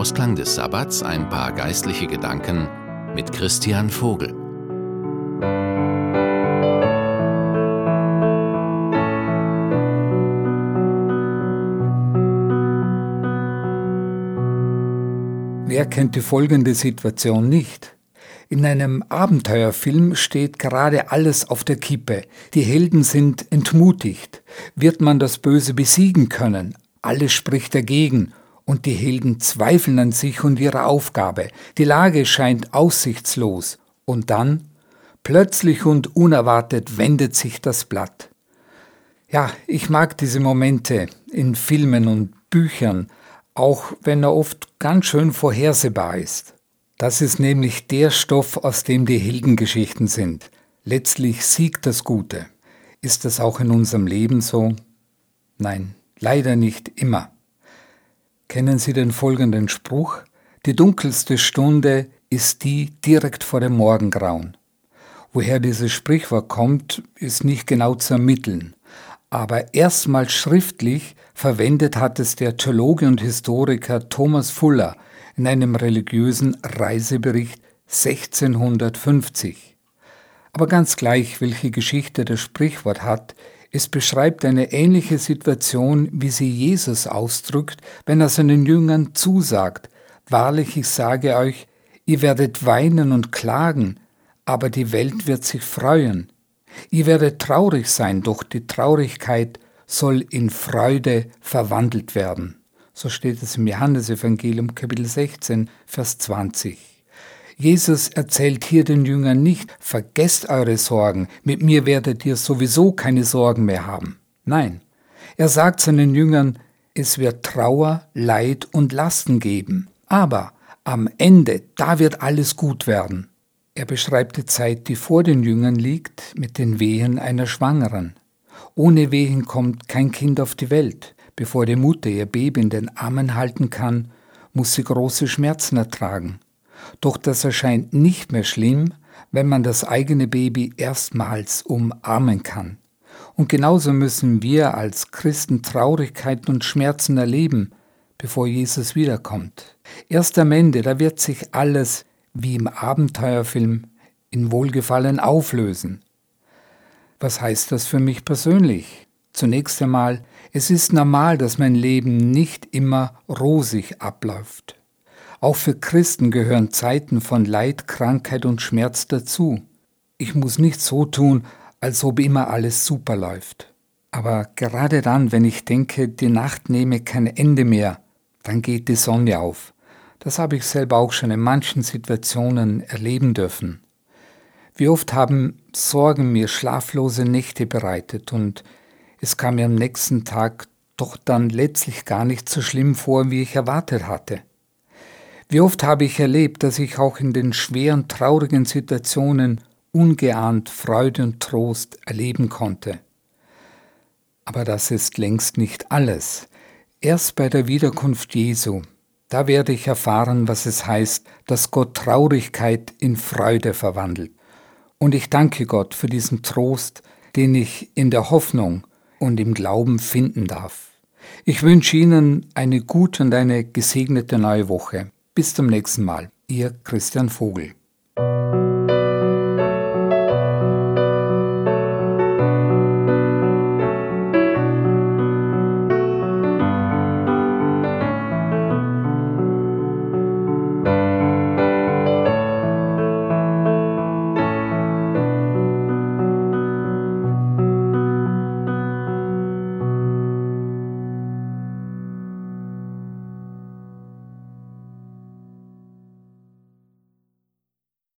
Ausklang des Sabbats ein paar geistliche Gedanken mit Christian Vogel. Wer kennt die folgende Situation nicht? In einem Abenteuerfilm steht gerade alles auf der Kippe. Die Helden sind entmutigt. Wird man das Böse besiegen können? Alles spricht dagegen und die Helden zweifeln an sich und ihrer Aufgabe. Die Lage scheint aussichtslos. Und dann, plötzlich und unerwartet, wendet sich das Blatt. Ja, ich mag diese Momente in Filmen und Büchern, auch wenn er oft ganz schön vorhersehbar ist. Das ist nämlich der Stoff, aus dem die Heldengeschichten sind. Letztlich siegt das Gute. Ist das auch in unserem Leben so? Nein, leider nicht immer. Kennen Sie den folgenden Spruch? Die dunkelste Stunde ist die direkt vor dem Morgengrauen. Woher dieses Sprichwort kommt, ist nicht genau zu ermitteln. Aber erstmals schriftlich verwendet hat es der Theologe und Historiker Thomas Fuller in einem religiösen Reisebericht 1650. Aber ganz gleich, welche Geschichte das Sprichwort hat, es beschreibt eine ähnliche Situation, wie sie Jesus ausdrückt, wenn er seinen Jüngern zusagt, Wahrlich, ich sage euch, ihr werdet weinen und klagen, aber die Welt wird sich freuen. Ihr werdet traurig sein, doch die Traurigkeit soll in Freude verwandelt werden. So steht es im Johannesevangelium Kapitel 16, Vers 20. Jesus erzählt hier den Jüngern nicht, vergesst eure Sorgen, mit mir werdet ihr sowieso keine Sorgen mehr haben. Nein, er sagt seinen Jüngern, es wird Trauer, Leid und Lasten geben, aber am Ende, da wird alles gut werden. Er beschreibt die Zeit, die vor den Jüngern liegt, mit den Wehen einer Schwangeren. Ohne Wehen kommt kein Kind auf die Welt. Bevor die Mutter ihr Baby in den Armen halten kann, muss sie große Schmerzen ertragen. Doch das erscheint nicht mehr schlimm, wenn man das eigene Baby erstmals umarmen kann. Und genauso müssen wir als Christen Traurigkeiten und Schmerzen erleben, bevor Jesus wiederkommt. Erst am Ende, da wird sich alles, wie im Abenteuerfilm, in Wohlgefallen auflösen. Was heißt das für mich persönlich? Zunächst einmal, es ist normal, dass mein Leben nicht immer rosig abläuft. Auch für Christen gehören Zeiten von Leid, Krankheit und Schmerz dazu. Ich muss nicht so tun, als ob immer alles super läuft. Aber gerade dann, wenn ich denke, die Nacht nehme kein Ende mehr, dann geht die Sonne auf. Das habe ich selber auch schon in manchen Situationen erleben dürfen. Wie oft haben Sorgen mir schlaflose Nächte bereitet und es kam mir am nächsten Tag doch dann letztlich gar nicht so schlimm vor, wie ich erwartet hatte. Wie oft habe ich erlebt, dass ich auch in den schweren, traurigen Situationen ungeahnt Freude und Trost erleben konnte. Aber das ist längst nicht alles. Erst bei der Wiederkunft Jesu, da werde ich erfahren, was es heißt, dass Gott Traurigkeit in Freude verwandelt. Und ich danke Gott für diesen Trost, den ich in der Hoffnung und im Glauben finden darf. Ich wünsche Ihnen eine gute und eine gesegnete neue Woche. Bis zum nächsten Mal. Ihr Christian Vogel.